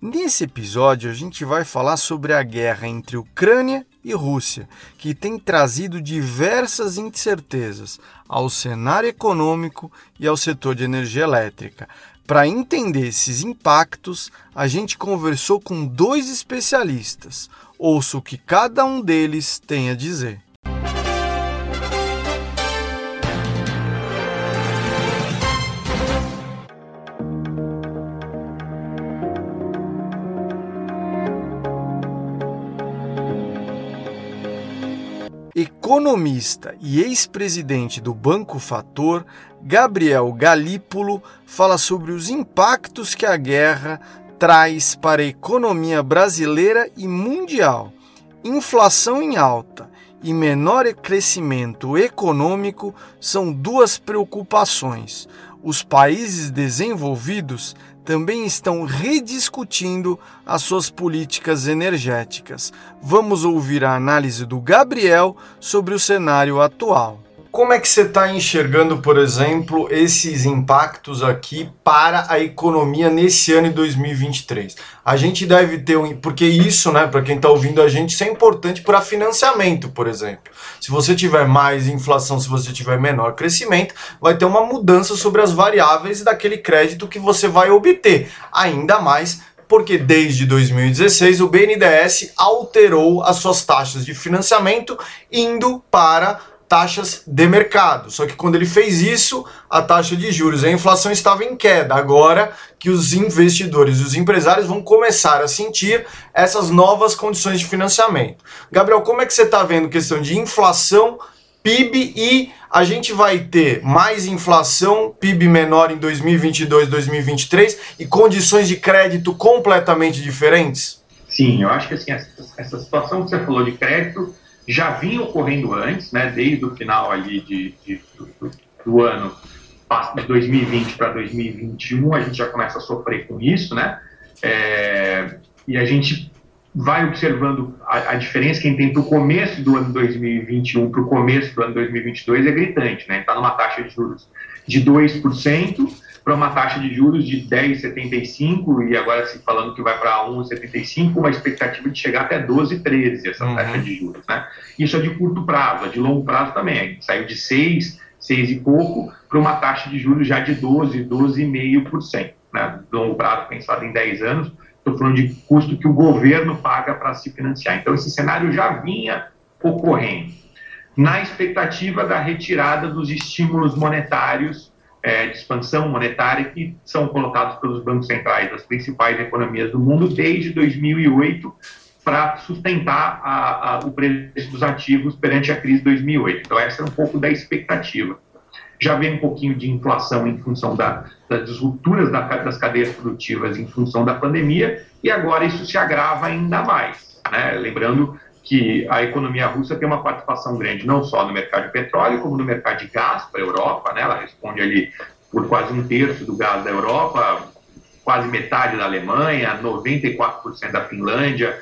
Nesse episódio, a gente vai falar sobre a guerra entre Ucrânia e Rússia, que tem trazido diversas incertezas ao cenário econômico e ao setor de energia elétrica. Para entender esses impactos, a gente conversou com dois especialistas. Ouça o que cada um deles tem a dizer. Economista e ex-presidente do Banco Fator, Gabriel Galípolo fala sobre os impactos que a guerra traz para a economia brasileira e mundial. Inflação em alta e menor crescimento econômico são duas preocupações. Os países desenvolvidos também estão rediscutindo as suas políticas energéticas. Vamos ouvir a análise do Gabriel sobre o cenário atual. Como é que você está enxergando, por exemplo, esses impactos aqui para a economia nesse ano de 2023? A gente deve ter um. Porque isso, né, para quem está ouvindo a gente, isso é importante para financiamento, por exemplo. Se você tiver mais inflação, se você tiver menor crescimento, vai ter uma mudança sobre as variáveis daquele crédito que você vai obter. Ainda mais porque desde 2016 o BNDES alterou as suas taxas de financiamento indo para taxas de mercado. Só que quando ele fez isso, a taxa de juros, a inflação estava em queda. Agora que os investidores, os empresários vão começar a sentir essas novas condições de financiamento. Gabriel, como é que você está vendo questão de inflação, PIB e a gente vai ter mais inflação, PIB menor em 2022, 2023 e condições de crédito completamente diferentes? Sim, eu acho que assim, essa, essa situação que você falou de crédito já vinha ocorrendo antes, né, desde o final ali de, de do, do, ano de 2020 para 2021, a gente já começa a sofrer com isso, né, é, e a gente vai observando a, a diferença que tem para o começo do ano 2021 para o começo do ano 2022 é gritante, né, está numa taxa de juros de 2%, para uma taxa de juros de 10,75 e agora se falando que vai para 1,75, uma expectativa de chegar até 12, 13 essa uhum. taxa de juros, né? Isso é de curto prazo, é de longo prazo também. Saiu de 6, 6 e pouco para uma taxa de juros já de 12, 12,5%, né? Longo prazo pensado em 10 anos, estou falando de custo que o governo paga para se financiar. Então esse cenário já vinha ocorrendo na expectativa da retirada dos estímulos monetários é, de expansão monetária que são colocados pelos bancos centrais das principais economias do mundo desde 2008 para sustentar a, a, o preço dos ativos perante a crise de 2008. Então, essa é um pouco da expectativa. Já vem um pouquinho de inflação em função da, das rupturas da, das cadeias produtivas em função da pandemia, e agora isso se agrava ainda mais. Né? Lembrando que a economia russa tem uma participação grande não só no mercado de petróleo, como no mercado de gás para a Europa, né? ela responde ali por quase um terço do gás da Europa, quase metade da Alemanha, 94% da Finlândia,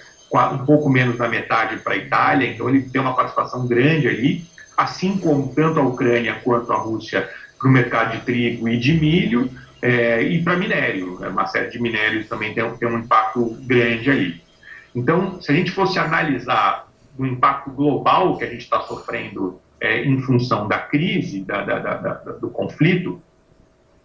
um pouco menos da metade para a Itália, então ele tem uma participação grande ali, assim como tanto a Ucrânia quanto a Rússia para o mercado de trigo e de milho, é, e para minério, uma série de minérios também tem, tem um impacto grande ali. Então, se a gente fosse analisar o impacto global que a gente está sofrendo é, em função da crise, da, da, da, do conflito,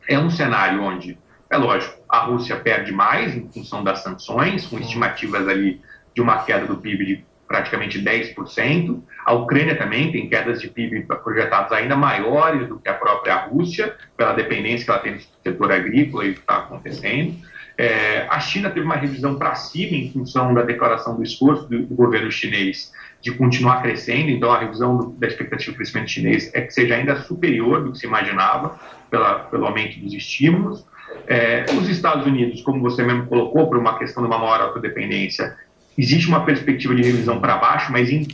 é um cenário onde, é lógico, a Rússia perde mais em função das sanções, com estimativas ali de uma queda do PIB de praticamente 10%. A Ucrânia também tem quedas de PIB projetadas ainda maiores do que a própria Rússia, pela dependência que ela tem do setor agrícola e o que está acontecendo. É, a China teve uma revisão para cima em função da declaração do esforço do, do, governo chinês de continuar crescendo, então a revisão do, da expectativa de crescimento chinês é que seja ainda superior do que se imaginava pela, pelo aumento dos estímulos. É, os Estados Unidos, como você mesmo colocou, por uma questão de uma maior autodependência, existe uma perspectiva de revisão para baixo, mas em,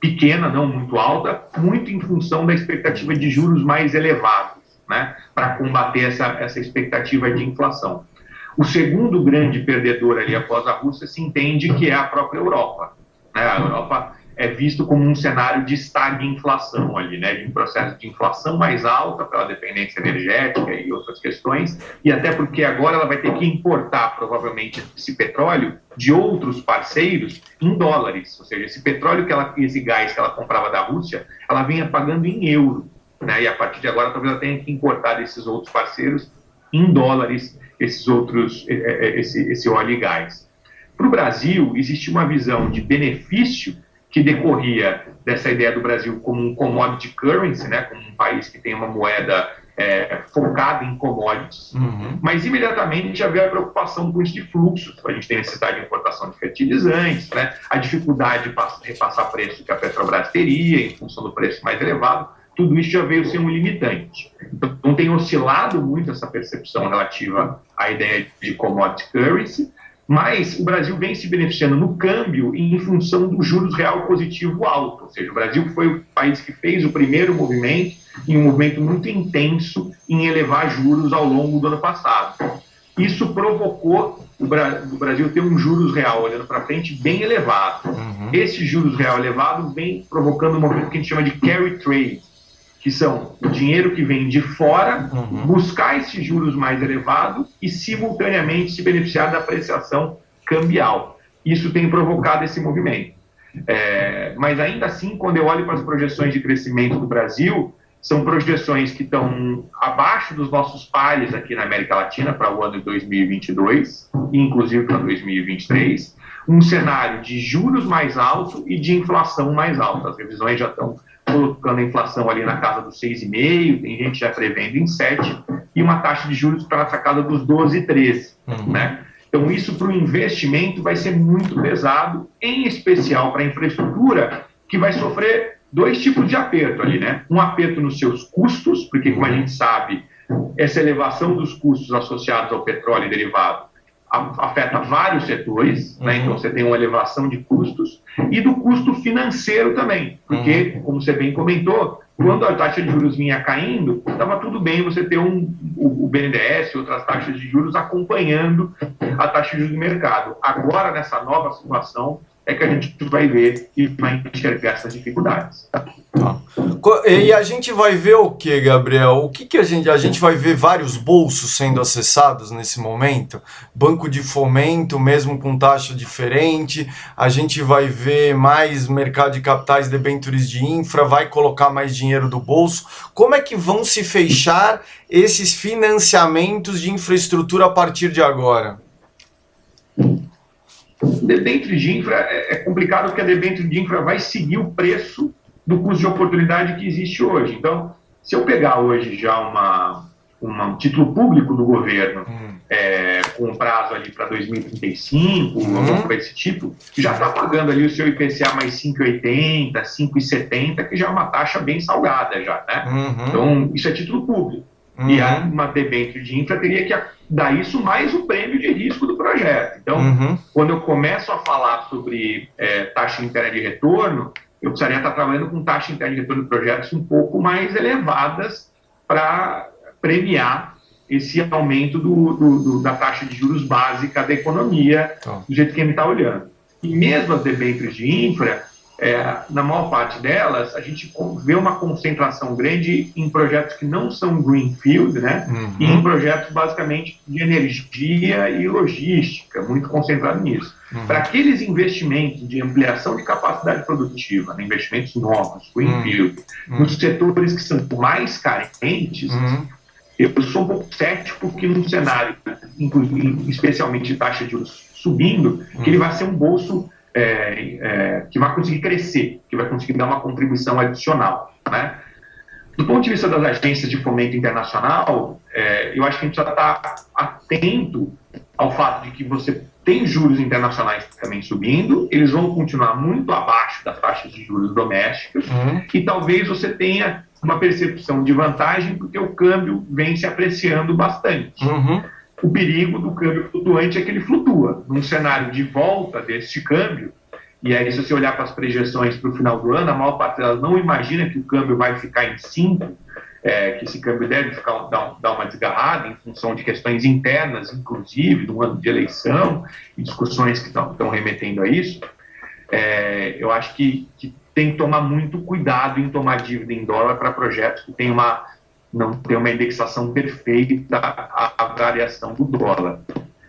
pequena, não muito alta, muito em função da expectativa de juros mais elevados, né, para combater essa, essa expectativa de inflação. O segundo grande perdedor ali após a Rússia se entende que é a própria Europa. Né? A Europa é visto como um cenário de estagflação ali, né, de um processo de inflação mais alta pela dependência energética e outras questões, e até porque agora ela vai ter que importar provavelmente esse petróleo de outros parceiros em dólares, ou seja, esse petróleo que ela, esse gás que ela comprava da Rússia, ela vinha pagando em euro, né, e a partir de agora talvez ela tenha que importar desses outros parceiros em dólares esses outros, é, é, esse, esse óleo e gás. Para o Brasil, existe uma visão de benefício que decorria dessa ideia do Brasil como um commodity currency, né, como um país que tem uma moeda é, focada em commodities, uhum. mas imediatamente já veio a preocupação com isso de fluxo. A gente tem necessidade de importação de fertilizantes, né, a dificuldade de repassar preço que a Petrobras teria em função do preço mais elevado, tudo isso já veio ser um limitante. Então tem oscilado muito essa percepção relativa à ideia de commodity currency, mas o Brasil vem se beneficiando no câmbio em função do juros real positivo alto. Ou seja, o Brasil foi o país que fez o primeiro movimento, em um movimento muito intenso em elevar juros ao longo do ano passado. Isso provocou o Brasil ter um juros real olhando para frente bem elevado. Uhum. Esse juros real elevado vem provocando um movimento que a gente chama de carry trade, que são o dinheiro que vem de fora, uhum. buscar esses juros mais elevados e, simultaneamente, se beneficiar da apreciação cambial. Isso tem provocado esse movimento. É, mas, ainda assim, quando eu olho para as projeções de crescimento do Brasil, são projeções que estão abaixo dos nossos pares aqui na América Latina para o ano de 2022, inclusive para 2023, um cenário de juros mais alto e de inflação mais alta. As revisões já estão colocando a inflação ali na casa dos 6,5%, tem gente já prevendo em 7%, e uma taxa de juros para essa casa dos 12, 13%. Uhum. Né? Então, isso para o investimento vai ser muito pesado, em especial para a infraestrutura, que vai sofrer dois tipos de aperto ali, né? Um aperto nos seus custos, porque, como a gente sabe, essa elevação dos custos associados ao petróleo e derivado afeta vários setores, né? uhum. né? então você tem uma elevação de custos, e do custo financeiro também, porque, uhum. como você bem comentou, quando a taxa de juros vinha caindo, estava tudo bem você ter um, o, o BNDES e outras taxas de juros acompanhando a taxa de juros do mercado. Agora, nessa nova situação, é que a gente vai ver e vai enxergar essas dificuldades. Tá. E a gente vai ver o que, Gabriel? O que, que a gente. A gente vai ver vários bolsos sendo acessados nesse momento? Banco de fomento, mesmo com taxa diferente. A gente vai ver mais mercado de capitais, debêntures de infra, vai colocar mais dinheiro do bolso. Como é que vão se fechar esses financiamentos de infraestrutura a partir de agora? Debênture de infra é, é complicado porque a debênture de infra vai seguir o preço do custo de oportunidade que existe hoje. Então, se eu pegar hoje já uma, uma um título público do governo hum. é, com um prazo ali para 2035, hum. alguma coisa desse tipo, já está pagando ali o seu IPCA mais 5,80, 5,70, que já é uma taxa bem salgada já, né? Uhum. Então, isso é título público. Uhum. E a, uma debênture de infra teria que dar isso mais o prêmio de risco do projeto. Então, uhum. quando eu começo a falar sobre é, taxa interna de retorno, eu precisaria estar trabalhando com taxa interna de retorno de projetos um pouco mais elevadas para premiar esse aumento do, do, do, da taxa de juros básica da economia, tá. do jeito que a gente está olhando. E mesmo as debêntures de infra, é, na maior parte delas, a gente vê uma concentração grande em projetos que não são greenfield, né? Uhum. E em projetos basicamente de energia e logística, muito concentrado nisso. Uhum. Para aqueles investimentos de ampliação de capacidade produtiva, né? investimentos novos, greenfield, uhum. nos setores que são mais carentes, uhum. eu sou um pouco cético que num cenário, especialmente de taxa de juros subindo, que ele uhum. vai ser um bolso é, é, que vai conseguir crescer, que vai conseguir dar uma contribuição adicional. Né? Do ponto de vista das agências de fomento internacional, é, eu acho que a gente precisa estar atento ao fato de que você tem juros internacionais também subindo, eles vão continuar muito abaixo das taxas de juros domésticas, uhum. e talvez você tenha uma percepção de vantagem porque o câmbio vem se apreciando bastante. Uhum. O perigo do câmbio flutuante é que ele flutua. Num cenário de volta deste câmbio, e aí, se você olhar para as projeções para o final do ano, a maior parte delas não imagina que o câmbio vai ficar em 5, é, que esse câmbio deve ficar, dar, dar, uma desgarrada em função de questões internas, inclusive, do ano de eleição e discussões que estão remetendo a isso. É, eu acho que, que, tem que tomar muito cuidado em tomar dívida em dólar para projetos que tem uma, não tem uma indexação perfeita à, variação do dólar.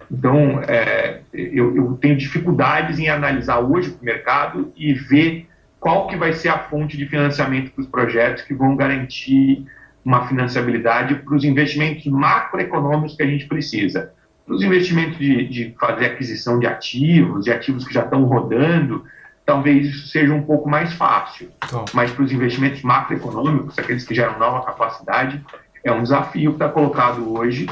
Então, é, eu, eu, tenho dificuldades em analisar hoje o mercado e ver qual que vai ser a fonte de financiamento para os projetos que vão garantir uma financiabilidade para os investimentos macroeconômicos que a gente precisa. Para os investimentos de, de fazer aquisição de ativos, de ativos que já estão rodando, talvez isso seja um pouco mais fácil. Então. Mas para os investimentos macroeconômicos, aqueles que geram nova capacidade, é um desafio que está colocado hoje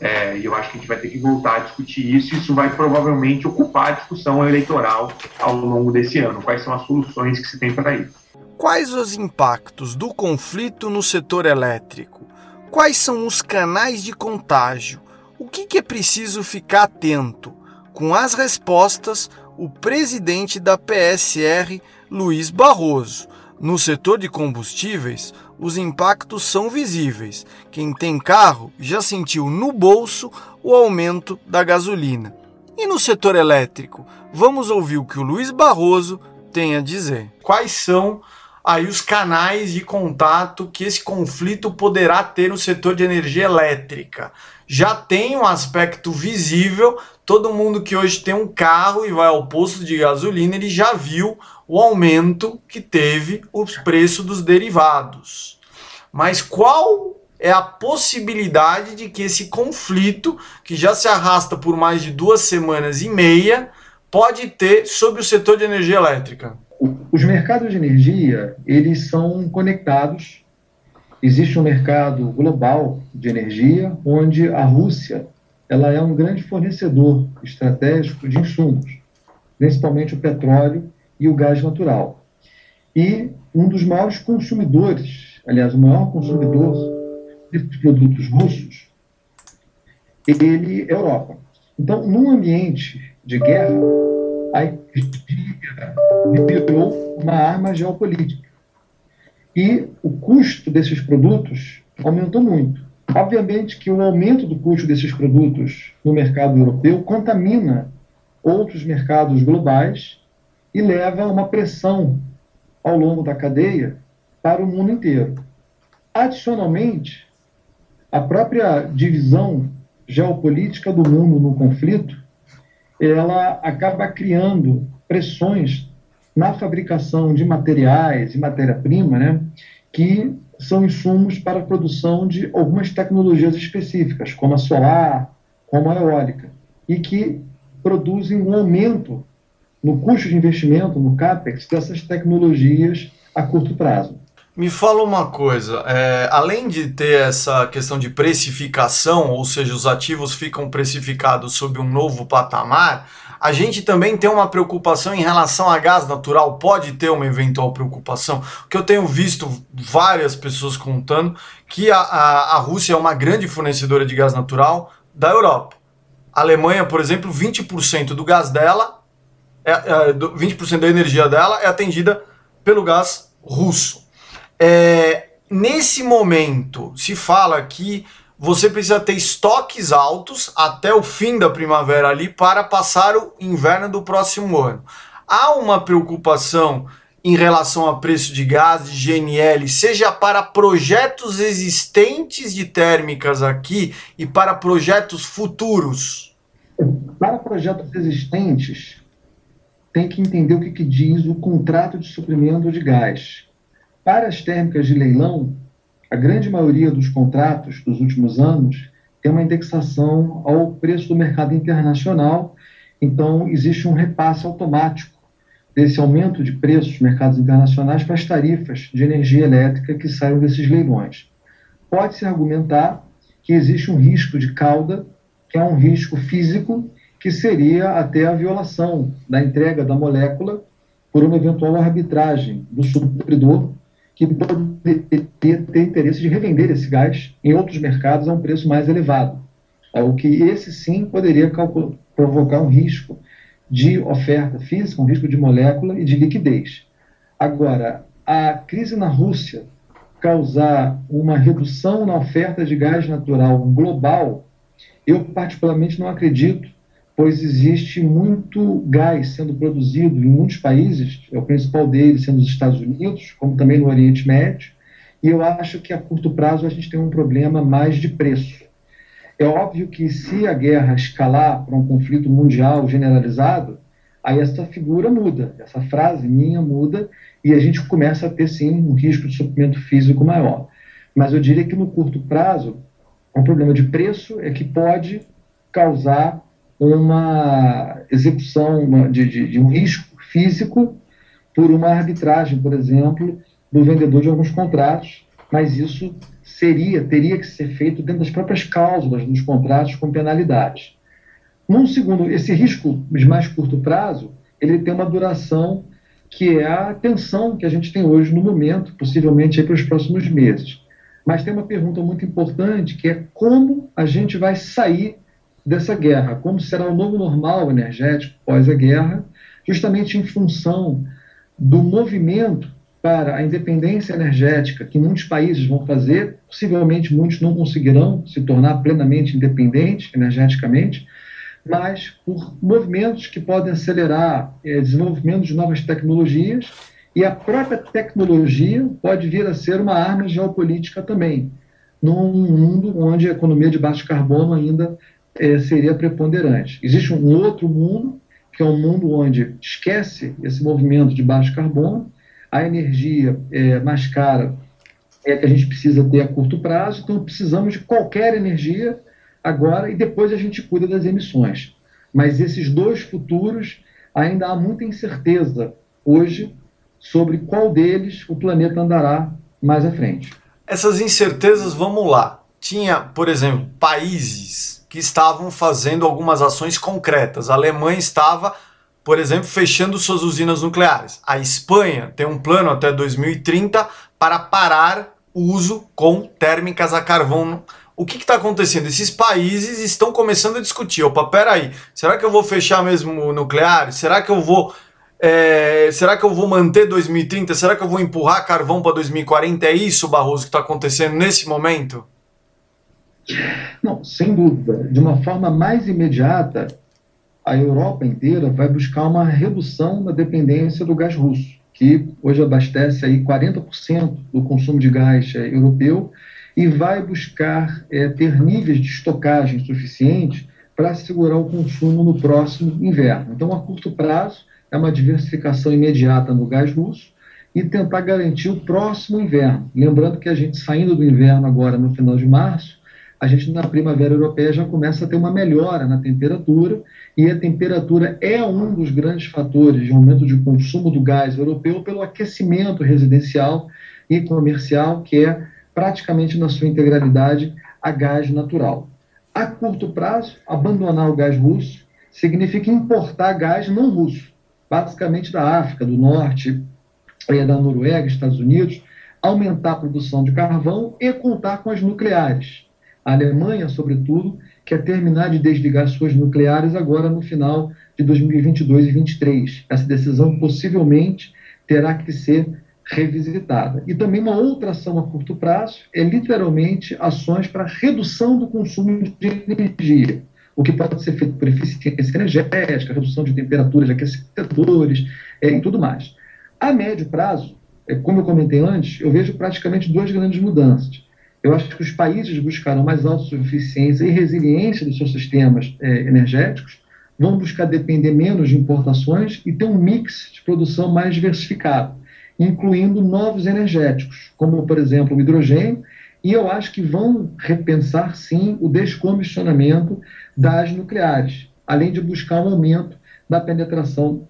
é, e eu acho que a gente vai ter que voltar a discutir isso. Isso vai provavelmente ocupar a discussão eleitoral ao longo desse ano. Quais são as soluções que se tem para isso? Quais os impactos do conflito no setor elétrico? Quais são os canais de contágio? O que, que é preciso ficar atento? Com as respostas, o presidente da PSR, Luiz Barroso. No setor de combustíveis, os impactos são visíveis. Quem tem carro já sentiu no bolso o aumento da gasolina. E no setor elétrico, vamos ouvir o que o Luiz Barroso tem a dizer. Quais são aí os canais de contato que esse conflito poderá ter no setor de energia elétrica? Já tem um aspecto visível, todo mundo que hoje tem um carro e vai ao posto de gasolina, ele já viu o aumento que teve o preço dos derivados. Mas qual é a possibilidade de que esse conflito, que já se arrasta por mais de duas semanas e meia, pode ter sobre o setor de energia elétrica? Os mercados de energia, eles são conectados. Existe um mercado global de energia, onde a Rússia ela é um grande fornecedor estratégico de insumos, principalmente o petróleo e o gás natural. E um dos maiores consumidores, aliás, o maior consumidor desses produtos russos, ele é a Europa. Então, num ambiente de guerra, a energia virou uma arma geopolítica. E o custo desses produtos aumentou muito. Obviamente que o aumento do custo desses produtos no mercado europeu contamina outros mercados globais e leva a uma pressão ao longo da cadeia para o mundo inteiro. Adicionalmente, a própria divisão geopolítica do mundo no conflito, ela acaba criando pressões na fabricação de materiais e matéria-prima, né, que são insumos para a produção de algumas tecnologias específicas, como a solar, como a eólica, e que produzem um aumento no custo de investimento, no CAPEX, dessas tecnologias a curto prazo. Me fala uma coisa, é, além de ter essa questão de precificação, ou seja, os ativos ficam precificados sob um novo patamar, a gente também tem uma preocupação em relação a gás natural, pode ter uma eventual preocupação, porque eu tenho visto várias pessoas contando que a, a, a Rússia é uma grande fornecedora de gás natural da Europa. A Alemanha, por exemplo, 20% do gás dela é, é, 20% da energia dela é atendida pelo gás russo. É, nesse momento, se fala que você precisa ter estoques altos até o fim da primavera ali para passar o inverno do próximo ano. Há uma preocupação em relação a preço de gás, de GNL, seja para projetos existentes de térmicas aqui e para projetos futuros? Para projetos existentes, tem que entender o que, que diz o contrato de suprimento de gás. Para as térmicas de leilão, a grande maioria dos contratos dos últimos anos tem uma indexação ao preço do mercado internacional, então existe um repasse automático desse aumento de preços dos mercados internacionais para as tarifas de energia elétrica que saem desses leilões. Pode-se argumentar que existe um risco de cauda, que é um risco físico que seria até a violação da entrega da molécula por uma eventual arbitragem do supridor que poderia ter, ter interesse de revender esse gás em outros mercados a um preço mais elevado. o que esse sim poderia provocar um risco de oferta física, um risco de molécula e de liquidez. Agora, a crise na Rússia causar uma redução na oferta de gás natural global, eu particularmente não acredito, pois existe muito gás sendo produzido em muitos países, é o principal deles sendo os Estados Unidos, como também no Oriente Médio, e eu acho que a curto prazo a gente tem um problema mais de preço. É óbvio que se a guerra escalar para um conflito mundial generalizado, aí essa figura muda, essa frase minha muda e a gente começa a ter sim um risco de suprimento físico maior. Mas eu diria que no curto prazo, um problema de preço é que pode causar uma execução de, de, de um risco físico por uma arbitragem, por exemplo, do vendedor de alguns contratos, mas isso seria, teria que ser feito dentro das próprias cláusulas dos contratos com penalidades. Num segundo, esse risco de mais curto prazo, ele tem uma duração que é a tensão que a gente tem hoje no momento, possivelmente para os próximos meses. Mas tem uma pergunta muito importante, que é como a gente vai sair dessa guerra, como será o novo normal energético pós a guerra, justamente em função do movimento para a independência energética que muitos países vão fazer, possivelmente muitos não conseguirão se tornar plenamente independentes energeticamente, mas por movimentos que podem acelerar é, desenvolvimento de novas tecnologias e a própria tecnologia pode vir a ser uma arma geopolítica também, num mundo onde a economia de baixo carbono ainda é, seria preponderante. Existe um outro mundo, que é um mundo onde esquece esse movimento de baixo carbono a energia é, mais cara é que a gente precisa ter a curto prazo, então precisamos de qualquer energia agora e depois a gente cuida das emissões. Mas esses dois futuros ainda há muita incerteza hoje sobre qual deles o planeta andará mais à frente. Essas incertezas, vamos lá. Tinha, por exemplo, países que estavam fazendo algumas ações concretas. A Alemanha estava por exemplo, fechando suas usinas nucleares. A Espanha tem um plano até 2030 para parar o uso com térmicas a carvão. O que está acontecendo? Esses países estão começando a discutir. Opa, peraí, será que eu vou fechar mesmo o nuclear? Será que eu vou. É, será que eu vou manter 2030? Será que eu vou empurrar carvão para 2040? É isso, Barroso, que está acontecendo nesse momento? Não, sem dúvida. De uma forma mais imediata, a Europa inteira vai buscar uma redução da dependência do gás russo, que hoje abastece aí 40% do consumo de gás é, europeu e vai buscar é, ter níveis de estocagem suficientes para segurar o consumo no próximo inverno. Então, a curto prazo, é uma diversificação imediata no gás russo e tentar garantir o próximo inverno. Lembrando que a gente saindo do inverno agora no final de março, a gente na primavera europeia já começa a ter uma melhora na temperatura, e a temperatura é um dos grandes fatores de aumento de consumo do gás europeu pelo aquecimento residencial e comercial, que é praticamente na sua integralidade a gás natural. A curto prazo, abandonar o gás russo significa importar gás não russo, basicamente da África, do Norte, eh, da Noruega, Estados Unidos, aumentar a produção de carvão e contar com as nucleares a Alemanha, sobretudo, quer terminar de desligar suas nucleares agora no final de 2022 e 2023. Essa decisão possivelmente terá que ser revisitada. E também uma outra ação a curto prazo é literalmente ações para redução do consumo de energia, o que pode ser feito por eficiência energética, redução de temperaturas de aquecedores é, e tudo mais. A médio prazo, é, como eu comentei antes, eu vejo praticamente duas grandes mudanças. Eu acho que os países buscarão mais autossuficiência e resiliência dos seus sistemas é, energéticos, vão buscar depender menos de importações e ter um mix de produção mais diversificado, incluindo novos energéticos, como, por exemplo, o hidrogênio, e eu acho que vão repensar, sim, o descomissionamento das nucleares, além de buscar um aumento da penetração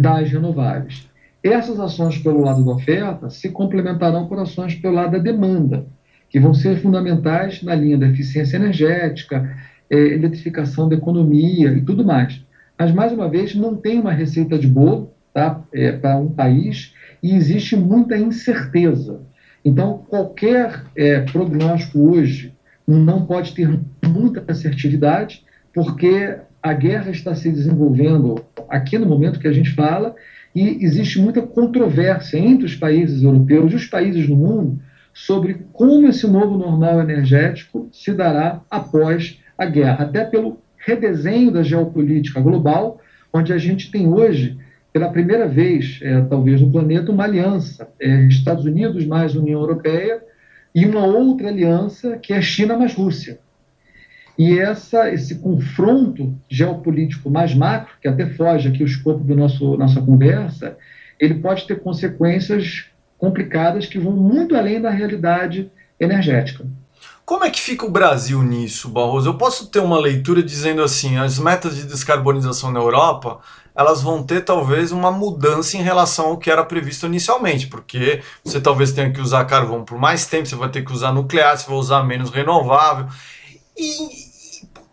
das renováveis. Essas ações pelo lado da oferta se complementarão por ações pelo lado da demanda, que vão ser fundamentais na linha da eficiência energética, é, eletrificação da economia e tudo mais. Mas, mais uma vez, não tem uma receita de bolo tá, é, para um país e existe muita incerteza. Então, qualquer é, prognóstico hoje não pode ter muita assertividade, porque a guerra está se desenvolvendo aqui no momento que a gente fala e existe muita controvérsia entre os países europeus e os países do mundo sobre como esse novo normal energético se dará após a guerra, até pelo redesenho da geopolítica global, onde a gente tem hoje, pela primeira vez, é, talvez no planeta, uma aliança, é, Estados Unidos mais União Europeia, e uma outra aliança que é China mais Rússia. E essa, esse confronto geopolítico mais macro, que até foge aqui o escopo da nossa conversa, ele pode ter consequências complicadas que vão muito além da realidade energética. Como é que fica o Brasil nisso, Barroso? Eu posso ter uma leitura dizendo assim, as metas de descarbonização na Europa, elas vão ter talvez uma mudança em relação ao que era previsto inicialmente, porque você talvez tenha que usar carvão por mais tempo, você vai ter que usar nuclear, você vai usar menos renovável. E,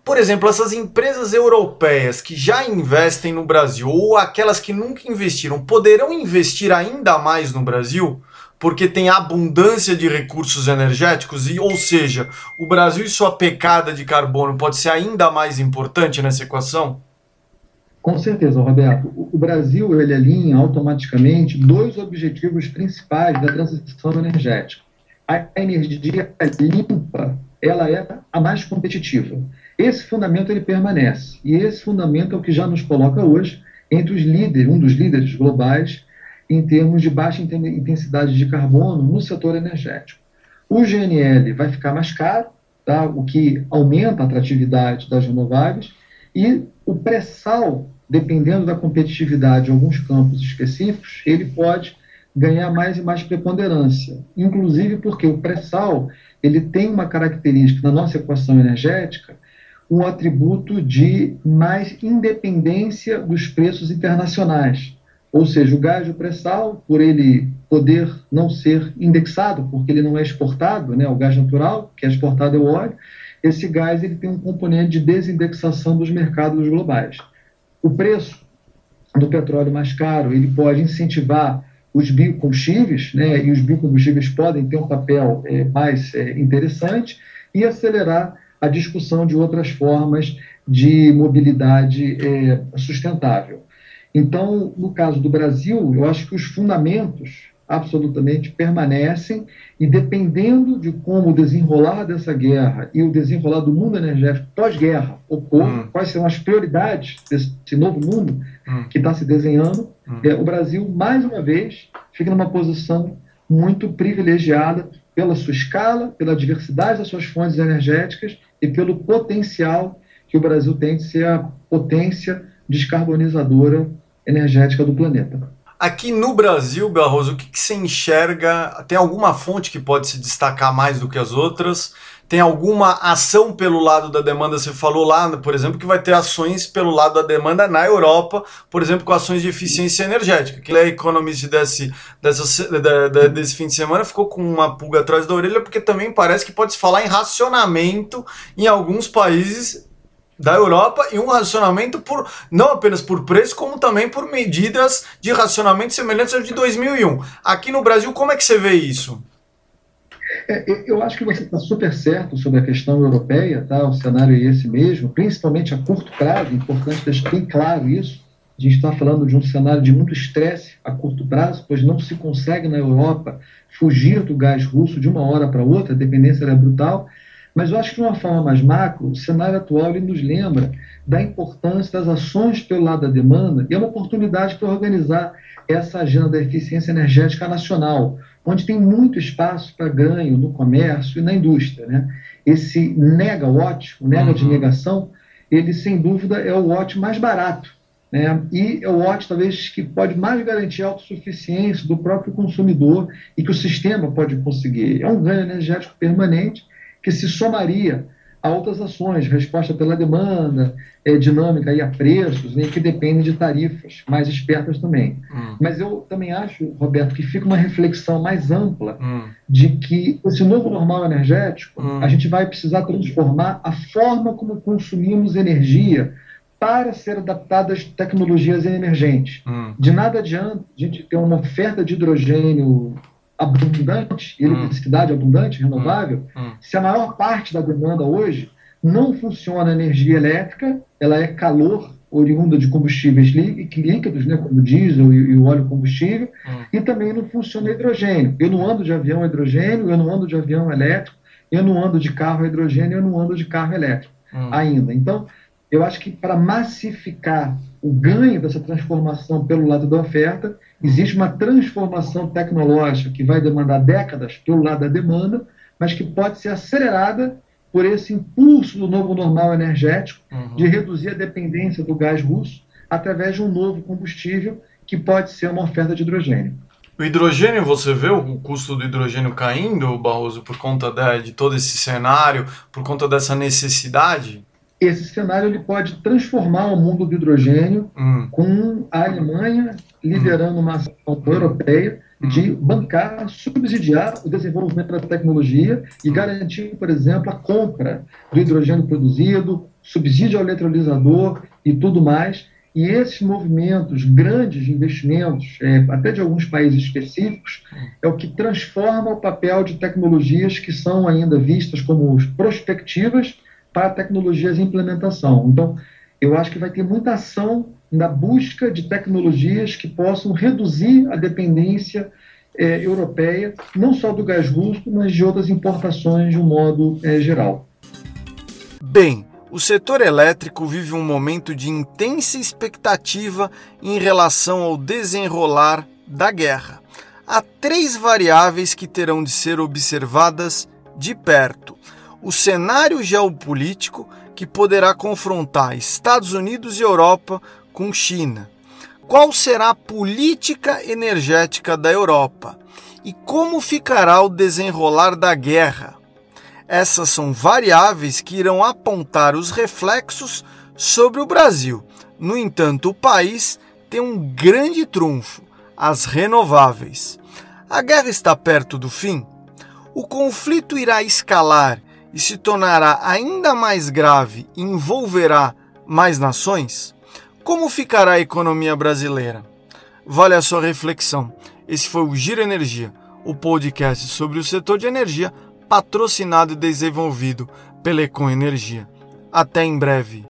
por exemplo, essas empresas europeias que já investem no Brasil ou aquelas que nunca investiram, poderão investir ainda mais no Brasil? Porque tem abundância de recursos energéticos, e, ou seja, o Brasil e sua pecada de carbono pode ser ainda mais importante nessa equação? Com certeza, Roberto. O Brasil ele alinha automaticamente dois objetivos principais da transição energética. A energia limpa ela é a mais competitiva. Esse fundamento ele permanece e esse fundamento é o que já nos coloca hoje entre os líderes, um dos líderes globais em termos de baixa intensidade de carbono no setor energético. O GNL vai ficar mais caro, tá? o que aumenta a atratividade das renováveis, e o pré-sal, dependendo da competitividade de alguns campos específicos, ele pode ganhar mais e mais preponderância, inclusive porque o pré-sal ele tem uma característica na nossa equação energética, um atributo de mais independência dos preços internacionais. Ou seja, o gás de pré-sal, por ele poder não ser indexado, porque ele não é exportado, né, o gás natural, que é exportado é o óleo, esse gás ele tem um componente de desindexação dos mercados globais. O preço do petróleo mais caro, ele pode incentivar os biocombustíveis, né, e os biocombustíveis podem ter um papel é, mais é, interessante, e acelerar a discussão de outras formas de mobilidade é, sustentável. Então, no caso do Brasil, eu acho que os fundamentos absolutamente permanecem e dependendo de como o desenrolar dessa guerra e o desenrolar do mundo energético pós-guerra ocorra, hum. quais serão as prioridades desse novo mundo hum. que está se desenhando, hum. é, o Brasil, mais uma vez, fica numa posição muito privilegiada pela sua escala, pela diversidade das suas fontes energéticas e pelo potencial que o Brasil tem de ser a potência descarbonizadora energética do planeta. Aqui no Brasil, Barroso, o que, que você enxerga? Tem alguma fonte que pode se destacar mais do que as outras? Tem alguma ação pelo lado da demanda? Você falou lá, por exemplo, que vai ter ações pelo lado da demanda na Europa, por exemplo, com ações de eficiência energética. Que a economista desse, dessa, desse fim de semana ficou com uma pulga atrás da orelha, porque também parece que pode se falar em racionamento em alguns países da Europa e um racionamento por não apenas por preço, como também por medidas de racionamento semelhantes ao de 2001. Aqui no Brasil, como é que você vê isso? É, eu acho que você está super certo sobre a questão europeia, tá? O cenário é esse mesmo, principalmente a curto prazo. É importante deixar bem claro isso. A gente está falando de um cenário de muito estresse a curto prazo, pois não se consegue na Europa fugir do gás russo de uma hora para outra, a dependência é brutal. Mas eu acho que de uma forma mais macro, o cenário atual nos lembra da importância das ações pelo lado da demanda e é uma oportunidade para organizar essa agenda da eficiência energética nacional, onde tem muito espaço para ganho no comércio e na indústria. Né? Esse nega-watt, o nega de uhum. negação, ele sem dúvida é o watt mais barato. Né? E é o watt, talvez, que pode mais garantir a autossuficiência do próprio consumidor e que o sistema pode conseguir. É um ganho energético permanente que se somaria a outras ações, resposta pela demanda, é, dinâmica e a preços, né, que dependem de tarifas mais espertas também. Hum. Mas eu também acho, Roberto, que fica uma reflexão mais ampla hum. de que esse novo normal energético, hum. a gente vai precisar transformar a forma como consumimos energia para ser adaptada às tecnologias emergentes. Hum. De nada adianta a gente ter uma oferta de hidrogênio abundante, hum. eletricidade abundante, renovável, hum. hum. se a maior parte da demanda hoje não funciona energia elétrica, ela é calor oriunda de combustíveis líquidos, né, como o diesel e, o óleo combustível, hum. e também não funciona hidrogênio. Eu não ando de avião hidrogênio, eu não ando de avião elétrico, eu não ando de carro hidrogênio, eu não ando de carro elétrico hum. ainda. Então, eu acho que para massificar o ganho dessa transformação pelo lado da oferta, existe uma transformação tecnológica que vai demandar décadas pelo lado da demanda, mas que pode ser acelerada por esse impulso do novo normal energético uhum. de reduzir a dependência do gás russo através de um novo combustível que pode ser uma oferta de hidrogênio. O hidrogênio, você vê o custo do hidrogênio caindo, Barroso, por conta de, de todo esse cenário, por conta dessa necessidade? Esse cenário ele pode transformar o mundo do hidrogênio hum. com a Alemanha liderando hum. uma ação europeia de bancar, subsidiar o desenvolvimento da tecnologia e garantir, por exemplo, a compra do hidrogênio produzido, subsídio ao eletrolisador e tudo mais. E esses movimentos, grandes investimentos, é, até de alguns países específicos, é o que transforma o papel de tecnologias que são ainda vistas como prospectivas para tecnologias de implementação. Então, eu acho que vai ter muita ação na busca de tecnologias que possam reduzir a dependência é, europeia, não só do gás russo, mas de outras importações de um modo é, geral. Bem, o setor elétrico vive um momento de intensa expectativa em relação ao desenrolar da guerra. Há três variáveis que terão de ser observadas de perto: o cenário geopolítico, que poderá confrontar Estados Unidos e Europa com China. Qual será a política energética da Europa? E como ficará o desenrolar da guerra? Essas são variáveis que irão apontar os reflexos sobre o Brasil. No entanto, o país tem um grande trunfo: as renováveis. A guerra está perto do fim? O conflito irá escalar e se tornará ainda mais grave e envolverá mais nações? Como ficará a economia brasileira? Vale a sua reflexão. Esse foi o Giro Energia, o podcast sobre o setor de energia, patrocinado e desenvolvido pela Econ Energia. Até em breve.